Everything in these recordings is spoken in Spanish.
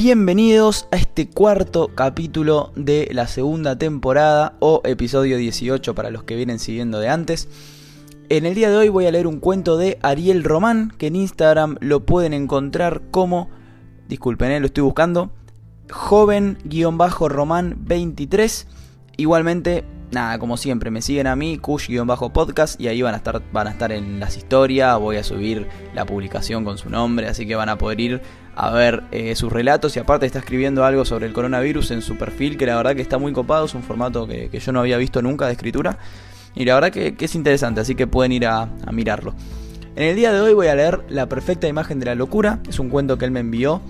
Bienvenidos a este cuarto capítulo de la segunda temporada o episodio 18 para los que vienen siguiendo de antes. En el día de hoy voy a leer un cuento de Ariel Román, que en Instagram lo pueden encontrar como, disculpen, eh, lo estoy buscando, joven-román23. Igualmente nada, como siempre, me siguen a mí, Kush-podcast, y ahí van a, estar, van a estar en las historias, voy a subir la publicación con su nombre, así que van a poder ir a ver eh, sus relatos y aparte está escribiendo algo sobre el coronavirus en su perfil, que la verdad que está muy copado, es un formato que, yo no había visto nunca de escritura, y la verdad que, es interesante, así que pueden ir a, a mirarlo. En el día de hoy voy a leer La perfecta imagen de la locura, es un cuento que él me envió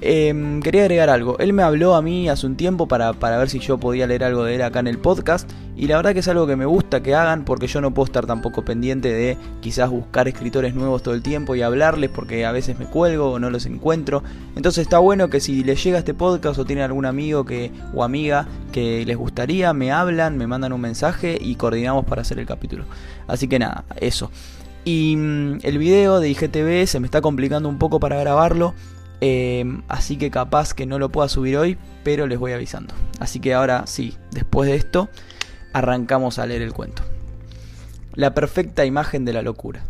Em, quería agregar algo. Él me habló a mí hace un tiempo para, para, ver si yo podía leer algo de él acá en el podcast. Y la verdad que es algo que me gusta que hagan porque yo no puedo estar tampoco pendiente de quizás buscar escritores nuevos todo el tiempo y hablarles porque a veces me cuelgo o no los encuentro. Entonces está bueno que si les llega este podcast o tienen algún amigo que, o amiga que les gustaría, me hablan, me mandan un mensaje y coordinamos para hacer el capítulo. Así que nada, eso. Y mm, el video de IGTV se me está complicando un poco para grabarlo Em, así que capaz que no lo pueda subir hoy, pero les voy avisando. Así que ahora sí, después de esto, arrancamos a leer el cuento. La perfecta imagen de la locura.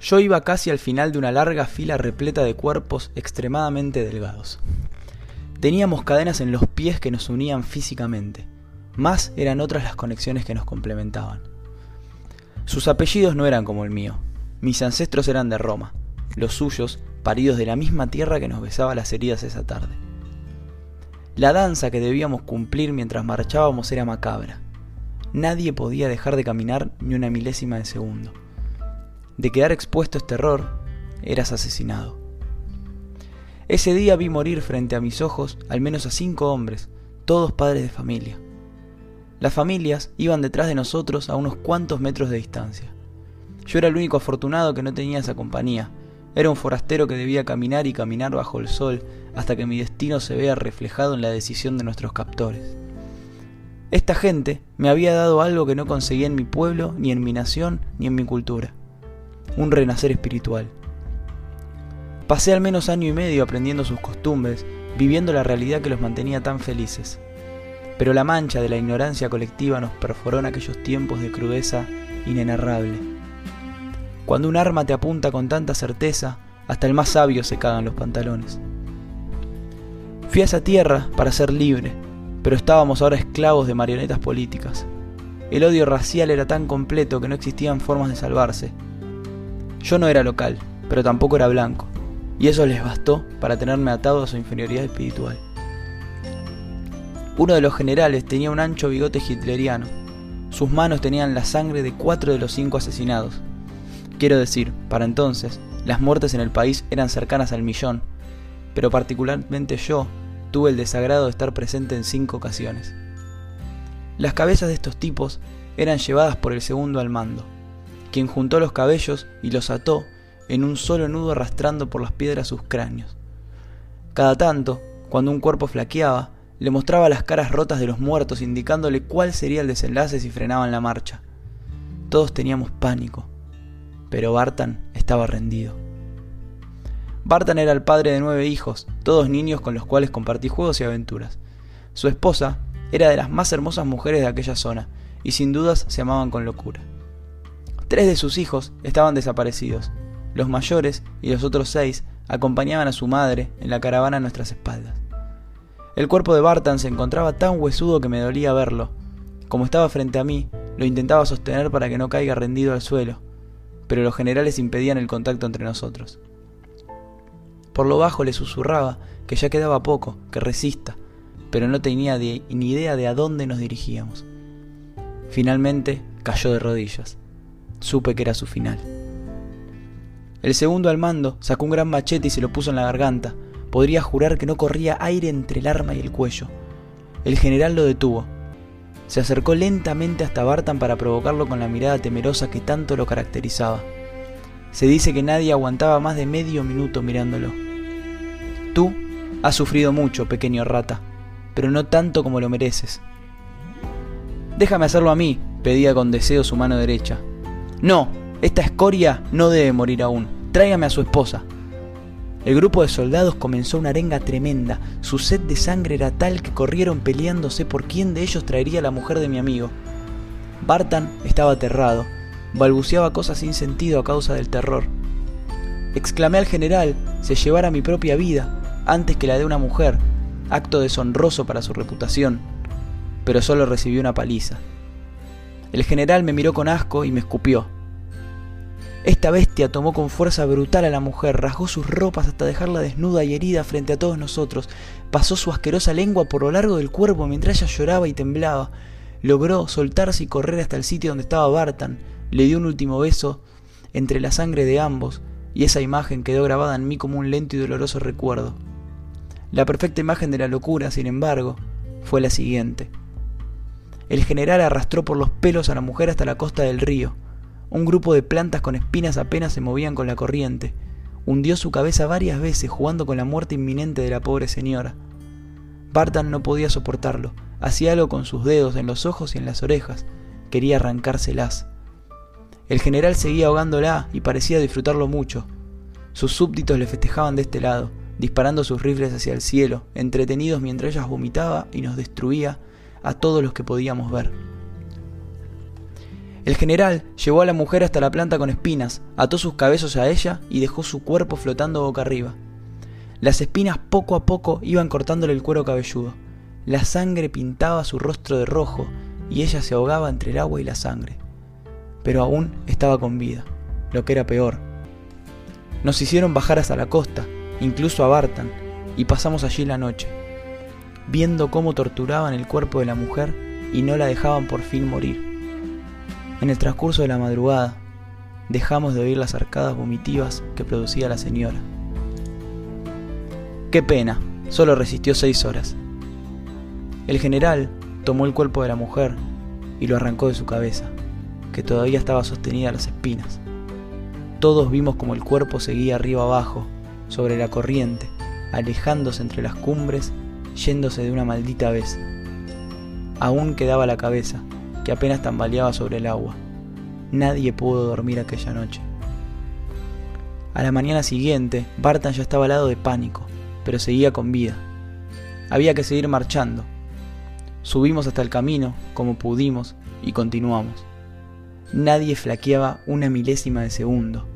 Yo iba casi al final de una larga fila repleta de cuerpos extremadamente delgados. Teníamos cadenas en los pies que nos unían físicamente, más eran otras las conexiones que nos complementaban. Sus apellidos no eran como el mío, mis ancestros eran de Roma, los suyos paridos de la misma tierra que nos besaba las heridas esa tarde. La danza que debíamos cumplir mientras marchábamos era macabra. Nadie podía dejar de caminar ni una milésima de segundo. De quedar expuesto a este error, eras asesinado. Ese día vi morir frente a mis ojos al menos a cinco hombres, todos padres de familia. Las familias iban detrás de nosotros a unos cuantos metros de distancia. Yo era el único afortunado que no tenía esa compañía, era un forastero que debía caminar y caminar bajo el sol hasta que mi destino se vea reflejado en la decisión de nuestros captores. Esta gente me había dado algo que no conseguía en mi pueblo, ni en mi nación, ni en mi cultura. Un renacer espiritual. Pasé al menos año y medio aprendiendo sus costumbres, viviendo la realidad que los mantenía tan felices. Pero la mancha de la ignorancia colectiva nos perforó en aquellos tiempos de crudeza inenarrable cuando un arma te apunta con tanta certeza, hasta el más sabio se cagan los pantalones. Fui a esa tierra para ser libre, pero estábamos ahora esclavos de marionetas políticas. El odio racial era tan completo que no existían formas de salvarse. Yo no era local, pero tampoco era blanco, y eso les bastó para tenerme atado a su inferioridad espiritual. Uno de los generales tenía un ancho bigote hitleriano. Sus manos tenían la sangre de cuatro de los cinco asesinados. Quiero decir, para entonces, las muertes en el país eran cercanas al millón, pero particularmente yo tuve el desagrado de estar presente en cinco ocasiones. Las cabezas de estos tipos eran llevadas por el segundo al mando, quien juntó los cabellos y los ató en un solo nudo arrastrando por las piedras sus cráneos. Cada tanto, cuando un cuerpo flaqueaba, le mostraba las caras rotas de los muertos indicándole cuál sería el desenlace si frenaban la marcha. Todos teníamos pánico pero Bartan estaba rendido. Bartan era el padre de nueve hijos, todos niños con los cuales compartí juegos y aventuras. Su esposa era de las más hermosas mujeres de aquella zona, y sin dudas se amaban con locura. Tres de sus hijos estaban desaparecidos. Los mayores y los otros seis acompañaban a su madre en la caravana a nuestras espaldas. El cuerpo de Bartan se encontraba tan huesudo que me dolía verlo. Como estaba frente a mí, lo intentaba sostener para que no caiga rendido al suelo, pero los generales impedían el contacto entre nosotros. Por lo bajo le susurraba que ya quedaba poco, que resista, pero no tenía ni idea de a dónde nos dirigíamos. Finalmente cayó de rodillas. Supe que era su final. El segundo al mando sacó un gran machete y se lo puso en la garganta. Podría jurar que no corría aire entre el arma y el cuello. El general lo detuvo, se acercó lentamente hasta Bartan para provocarlo con la mirada temerosa que tanto lo caracterizaba. Se dice que nadie aguantaba más de medio minuto mirándolo. Tú has sufrido mucho, pequeño rata, pero no tanto como lo mereces. Déjame hacerlo a mí, pedía con deseo su mano derecha. No, esta escoria no debe morir aún. Tráigame a su esposa. El grupo de soldados comenzó una arenga tremenda. Su sed de sangre era tal que corrieron peleándose por quién de ellos traería la mujer de mi amigo. Bartan estaba aterrado, balbuceaba cosas sin sentido a causa del terror. Exclamé al general se llevara mi propia vida antes que la de una mujer, acto deshonroso para su reputación, pero solo recibió una paliza. El general me miró con asco y me escupió. Esta bestia tomó con fuerza brutal a la mujer, rasgó sus ropas hasta dejarla desnuda y herida frente a todos nosotros, pasó su asquerosa lengua por lo largo del cuerpo mientras ella lloraba y temblaba, logró soltarse y correr hasta el sitio donde estaba Bartan, le dio un último beso entre la sangre de ambos, y esa imagen quedó grabada en mí como un lento y doloroso recuerdo. La perfecta imagen de la locura, sin embargo, fue la siguiente. El general arrastró por los pelos a la mujer hasta la costa del río. Un grupo de plantas con espinas apenas se movían con la corriente. Hundió su cabeza varias veces jugando con la muerte inminente de la pobre señora. Bartan no podía soportarlo. Hacía algo con sus dedos en los ojos y en las orejas. Quería arrancárselas. El general seguía ahogándola y parecía disfrutarlo mucho. Sus súbditos le festejaban de este lado, disparando sus rifles hacia el cielo, entretenidos mientras ella vomitaba y nos destruía a todos los que podíamos ver. El general llevó a la mujer hasta la planta con espinas, ató sus cabezos a ella y dejó su cuerpo flotando boca arriba. Las espinas poco a poco iban cortándole el cuero cabelludo. La sangre pintaba su rostro de rojo y ella se ahogaba entre el agua y la sangre. Pero aún estaba con vida, lo que era peor. Nos hicieron bajar hasta la costa, incluso a Bartan, y pasamos allí la noche, viendo cómo torturaban el cuerpo de la mujer y no la dejaban por fin morir. En el transcurso de la madrugada, dejamos de oír las arcadas vomitivas que producía la señora. Qué pena, solo resistió seis horas. El general tomó el cuerpo de la mujer y lo arrancó de su cabeza, que todavía estaba sostenida a las espinas. Todos vimos como el cuerpo seguía arriba abajo, sobre la corriente, alejándose entre las cumbres, yéndose de una maldita vez. Aún quedaba la cabeza, que apenas tambaleaba sobre el agua. Nadie pudo dormir aquella noche. A la mañana siguiente, Bartan ya estaba al lado de pánico, pero seguía con vida. Había que seguir marchando, Subimos hasta el camino, como pudimos, y continuamos. Nadie flaqueaba una milésima de segundo.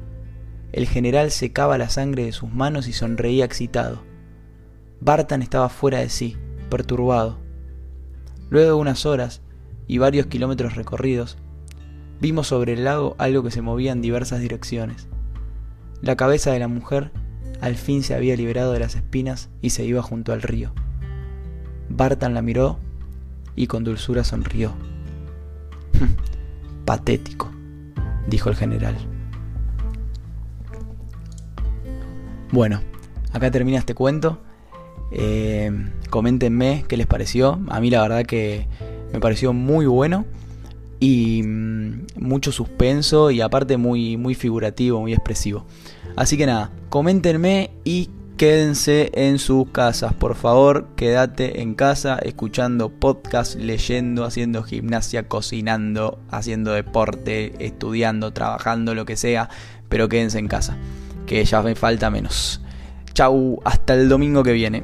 El general secaba la sangre de sus manos y sonreía excitado. Bartan estaba fuera de sí, perturbado. Luego de unas horas y varios kilómetros recorridos, vimos sobre el lago algo que se movía en diversas direcciones. La cabeza de la mujer al fin se había liberado de las espinas y se iba junto al río. Bartan la miró y con dulzura sonrió. Patético, dijo el general. Bueno, acá termina este cuento. Eh, coméntenme qué les pareció. A mí la verdad que me pareció muy bueno y mm, mucho suspenso y aparte muy, muy figurativo, muy expresivo. Así que nada, coméntenme y Quédense en sus casas, por favor, quédate en casa escuchando podcast, leyendo, haciendo gimnasia, cocinando, haciendo deporte, estudiando, trabajando, lo que sea, pero quédense en casa, que ya me falta menos. Chau, hasta el domingo que viene.